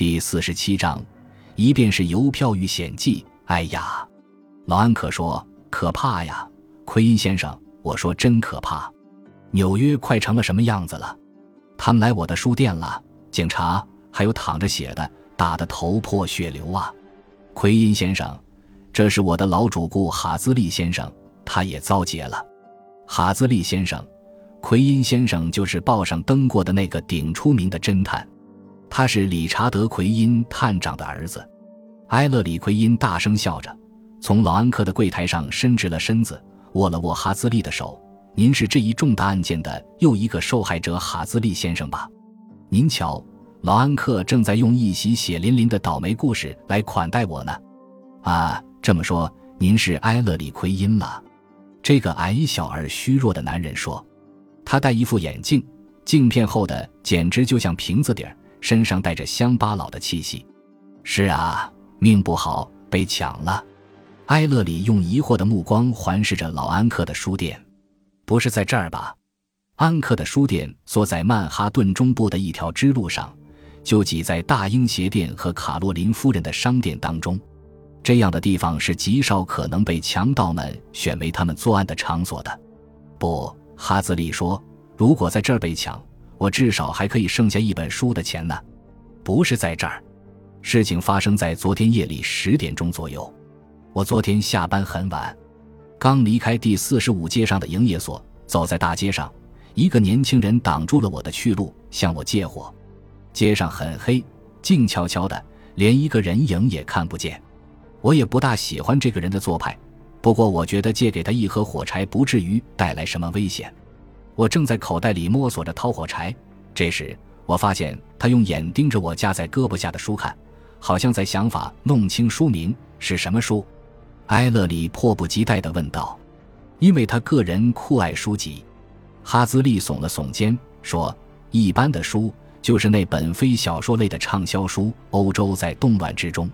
第四十七章，一便是邮票遇险记。哎呀，老安可说可怕呀，奎因先生，我说真可怕。纽约快成了什么样子了？他们来我的书店了，警察还有躺着写的，打得头破血流啊。奎因先生，这是我的老主顾哈兹利先生，他也遭劫了。哈兹利先生，奎因先生就是报上登过的那个顶出名的侦探。他是理查德·奎因探长的儿子，埃勒里·奎因大声笑着，从老安克的柜台上伸直了身子，握了握哈兹利的手。您是这一重大案件的又一个受害者，哈兹利先生吧？您瞧，老安克正在用一袭血淋淋的倒霉故事来款待我呢。啊，这么说，您是埃勒里·奎因了？这个矮小而虚弱的男人说，他戴一副眼镜，镜片厚的简直就像瓶子底儿。身上带着乡巴佬的气息，是啊，命不好，被抢了。埃勒里用疑惑的目光环视着老安克的书店，不是在这儿吧？安克的书店坐在曼哈顿中部的一条支路上，就挤在大英鞋店和卡洛琳夫人的商店当中。这样的地方是极少可能被强盗们选为他们作案的场所的。不，哈兹利说，如果在这儿被抢。我至少还可以剩下一本书的钱呢，不是在这儿。事情发生在昨天夜里十点钟左右。我昨天下班很晚，刚离开第四十五街上的营业所，走在大街上，一个年轻人挡住了我的去路，向我借火。街上很黑，静悄悄的，连一个人影也看不见。我也不大喜欢这个人的做派，不过我觉得借给他一盒火柴不至于带来什么危险。我正在口袋里摸索着掏火柴，这时我发现他用眼盯着我夹在胳膊下的书看，好像在想法弄清书名是什么书。埃勒里迫不及待地问道：“因为他个人酷爱书籍。”哈兹利耸了耸肩说：“一般的书就是那本非小说类的畅销书《欧洲在动乱之中》。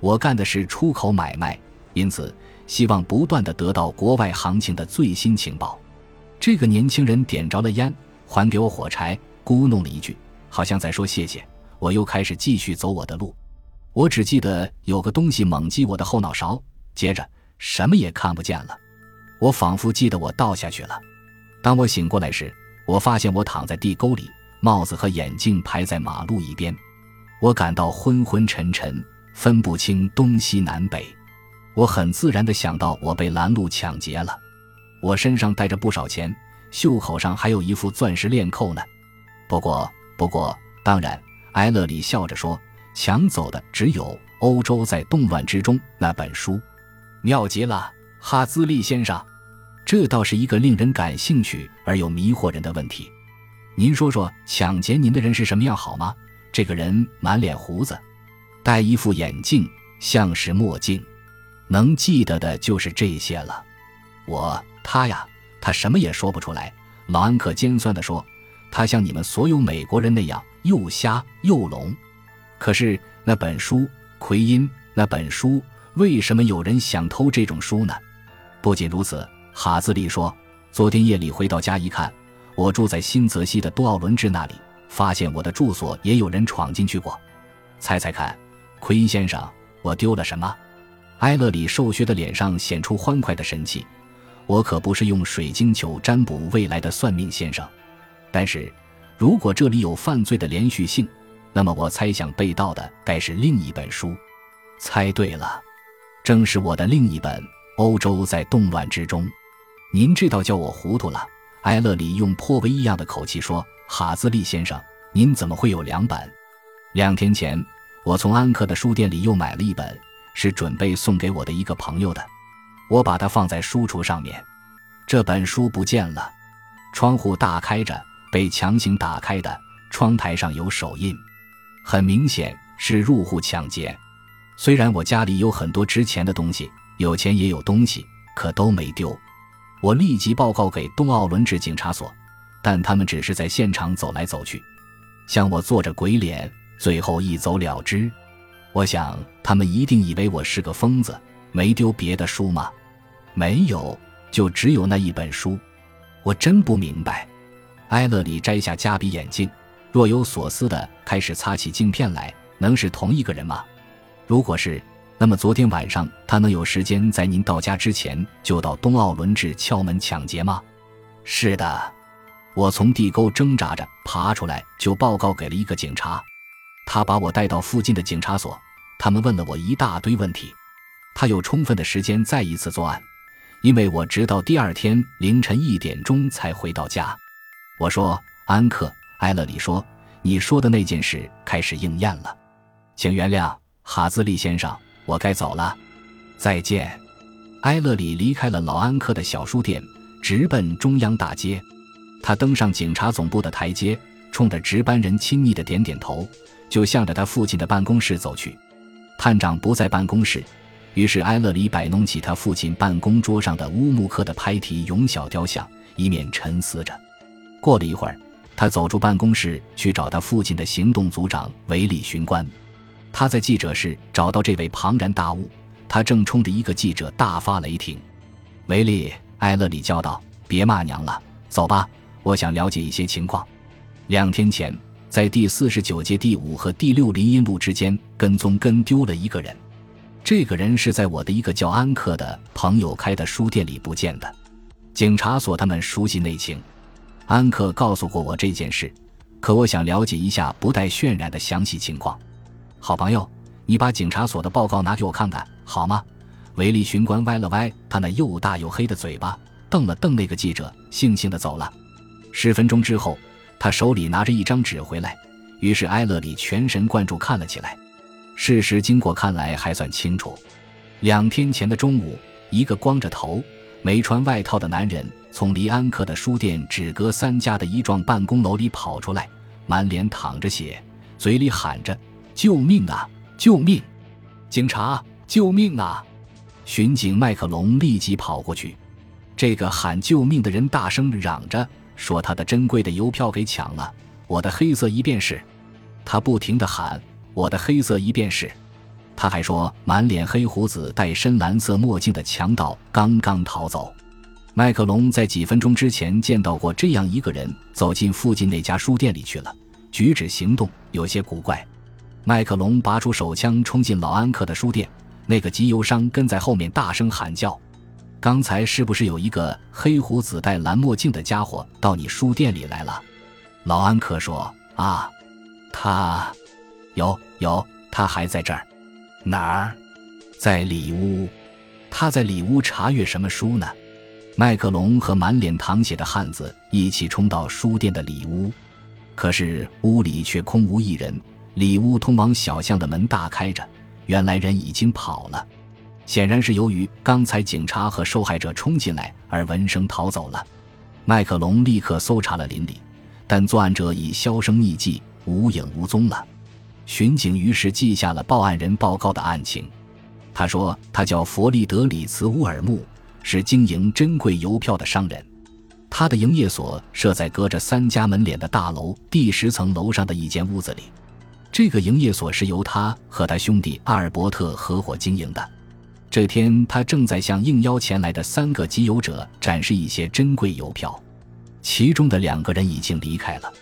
我干的是出口买卖，因此希望不断地得到国外行情的最新情报。”这个年轻人点着了烟，还给我火柴，咕哝了一句，好像在说谢谢。我又开始继续走我的路。我只记得有个东西猛击我的后脑勺，接着什么也看不见了。我仿佛记得我倒下去了。当我醒过来时，我发现我躺在地沟里，帽子和眼镜排在马路一边。我感到昏昏沉沉，分不清东西南北。我很自然地想到我被拦路抢劫了。我身上带着不少钱，袖口上还有一副钻石链扣呢。不过，不过，当然，埃勒里笑着说：“抢走的只有《欧洲在动乱之中》那本书。”妙极了，哈兹利先生，这倒是一个令人感兴趣而又迷惑人的问题。您说说，抢劫您的人是什么样好吗？这个人满脸胡子，戴一副眼镜，像是墨镜。能记得的就是这些了。我。他呀，他什么也说不出来。老安可尖酸地说：“他像你们所有美国人那样又瞎又聋。”可是那本书，奎因，那本书，为什么有人想偷这种书呢？不仅如此，哈兹利说：“昨天夜里回到家一看，我住在新泽西的多奥伦治那里，发现我的住所也有人闯进去过。猜猜看，奎因先生，我丢了什么？”埃勒里瘦削的脸上显出欢快的神气。我可不是用水晶球占卜未来的算命先生，但是，如果这里有犯罪的连续性，那么我猜想被盗的该是另一本书。猜对了，正是我的另一本《欧洲在动乱之中》。您这倒叫我糊涂了。埃勒里用颇为异样的口气说：“哈兹利先生，您怎么会有两本？两天前，我从安克的书店里又买了一本，是准备送给我的一个朋友的。”我把它放在书橱上面，这本书不见了。窗户大开着，被强行打开的。窗台上有手印，很明显是入户抢劫。虽然我家里有很多值钱的东西，有钱也有东西，可都没丢。我立即报告给东奥伦治警察所，但他们只是在现场走来走去，向我做着鬼脸，最后一走了之。我想他们一定以为我是个疯子。没丢别的书吗？没有，就只有那一本书。我真不明白。埃勒里摘下加比眼镜，若有所思的开始擦起镜片来，能是同一个人吗？如果是，那么昨天晚上他能有时间在您到家之前就到东奥伦治敲门抢劫吗？是的，我从地沟挣扎着爬出来，就报告给了一个警察，他把我带到附近的警察所，他们问了我一大堆问题，他有充分的时间再一次作案，因为我直到第二天凌晨一点钟才回到家。我说：“安克，埃勒里说，你说的那件事开始应验了，请原谅，哈兹利先生。”我该走了，再见。埃勒里离开了老安克的小书店，直奔中央大街。他登上警察总部的台阶，冲着值班人亲昵的点点头，就向着他父亲的办公室走去。探长不在办公室，于是埃勒里摆弄起他父亲办公桌上的乌木刻的拍题永小雕像，一面沉思着。过了一会儿，他走出办公室去找他父亲的行动组长维里巡官。他在记者室找到这位庞然大物，他正冲着一个记者大发雷霆。维利·埃勒里叫道：“别骂娘了，走吧，我想了解一些情况。两天前，在第四十九街第五和第六林荫路之间跟踪跟丢了一个人，这个人是在我的一个叫安克的朋友开的书店里不见的。警察所他们熟悉内情，安克告诉过我这件事，可我想了解一下不带渲染的详细情况。”好朋友，你把警察所的报告拿给我看看好吗？维利巡官歪了歪他那又大又黑的嘴巴，瞪了瞪那个记者，悻悻地走了。十分钟之后，他手里拿着一张纸回来，于是埃勒里全神贯注看了起来。事实经过看来还算清楚：两天前的中午，一个光着头、没穿外套的男人从离安克的书店只隔三家的一幢办公楼里跑出来，满脸淌着血，嘴里喊着。救命啊！救命！警察，救命啊！巡警麦克龙立即跑过去。这个喊救命的人大声嚷着说：“他的珍贵的邮票给抢了，我的黑色一便士。”他不停地喊：“我的黑色一便士。”他还说：“满脸黑胡子、戴深蓝色墨镜的强盗刚刚逃走。”麦克龙在几分钟之前见到过这样一个人走进附近那家书店里去了，举止行动有些古怪。麦克龙拔出手枪，冲进老安克的书店。那个集邮商跟在后面大声喊叫：“刚才是不是有一个黑胡子、戴蓝墨镜的家伙到你书店里来了？”老安克说：“啊，他，有有，他还在这儿。哪儿？在里屋。他在里屋查阅什么书呢？”麦克龙和满脸淌血的汉子一起冲到书店的里屋，可是屋里却空无一人。里屋通往小巷的门大开着，原来人已经跑了，显然是由于刚才警察和受害者冲进来而闻声逃走了。麦克龙立刻搜查了邻里，但作案者已销声匿迹，无影无踪了。巡警于是记下了报案人报告的案情。他说：“他叫弗利德里茨·乌尔木，是经营珍贵邮票的商人。他的营业所设在隔着三家门脸的大楼第十层楼上的一间屋子里。”这个营业所是由他和他兄弟阿尔伯特合伙经营的。这天，他正在向应邀前来的三个集邮者展示一些珍贵邮票，其中的两个人已经离开了。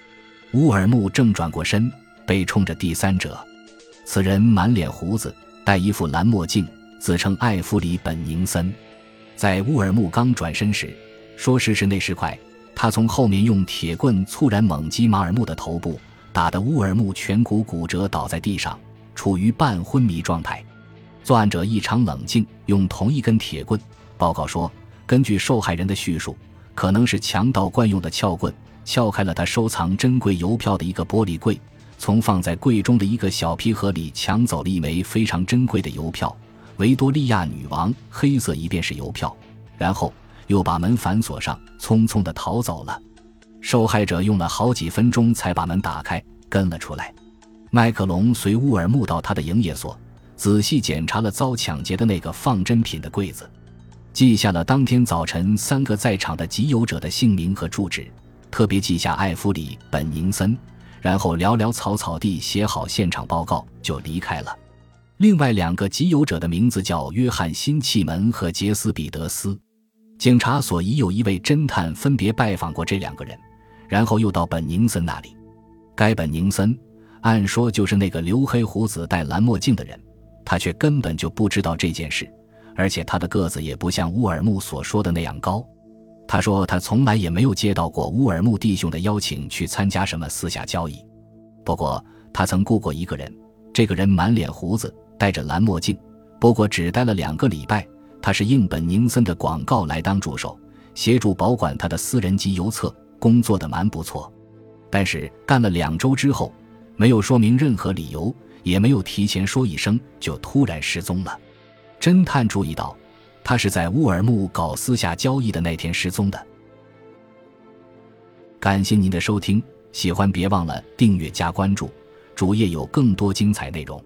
乌尔木正转过身，背冲着第三者。此人满脸胡子，戴一副蓝墨镜，自称艾弗里·本宁森。在乌尔木刚转身时，说时迟那时快，他从后面用铁棍猝然猛击马尔木的头部。打得乌尔木颧骨骨折，倒在地上，处于半昏迷状态。作案者异常冷静，用同一根铁棍。报告说，根据受害人的叙述，可能是强盗惯用的撬棍，撬开了他收藏珍贵邮票的一个玻璃柜，从放在柜中的一个小皮盒里抢走了一枚非常珍贵的邮票——维多利亚女王黑色一便是邮票，然后又把门反锁上，匆匆地逃走了。受害者用了好几分钟才把门打开，跟了出来。麦克龙随乌尔木到他的营业所，仔细检查了遭抢劫的那个放珍品的柜子，记下了当天早晨三个在场的集邮者的姓名和住址，特别记下艾弗里·本宁森，然后潦潦草草地写好现场报告就离开了。另外两个集邮者的名字叫约翰·辛契门和杰斯·彼得斯。警察所已有一位侦探分别拜访过这两个人。然后又到本宁森那里，该本宁森，按说就是那个留黑胡子、戴蓝墨镜的人，他却根本就不知道这件事，而且他的个子也不像乌尔木所说的那样高。他说他从来也没有接到过乌尔木弟兄的邀请去参加什么私下交易。不过他曾雇过一个人，这个人满脸胡子，戴着蓝墨镜，不过只待了两个礼拜。他是应本宁森的广告来当助手，协助保管他的私人集邮册，工作的蛮不错。但是干了两周之后，没有说明任何理由，也没有提前说一声，就突然失踪了。侦探注意到，他是在乌尔木搞私下交易的那天失踪的。感谢您的收听，喜欢别忘了订阅加关注，主页有更多精彩内容。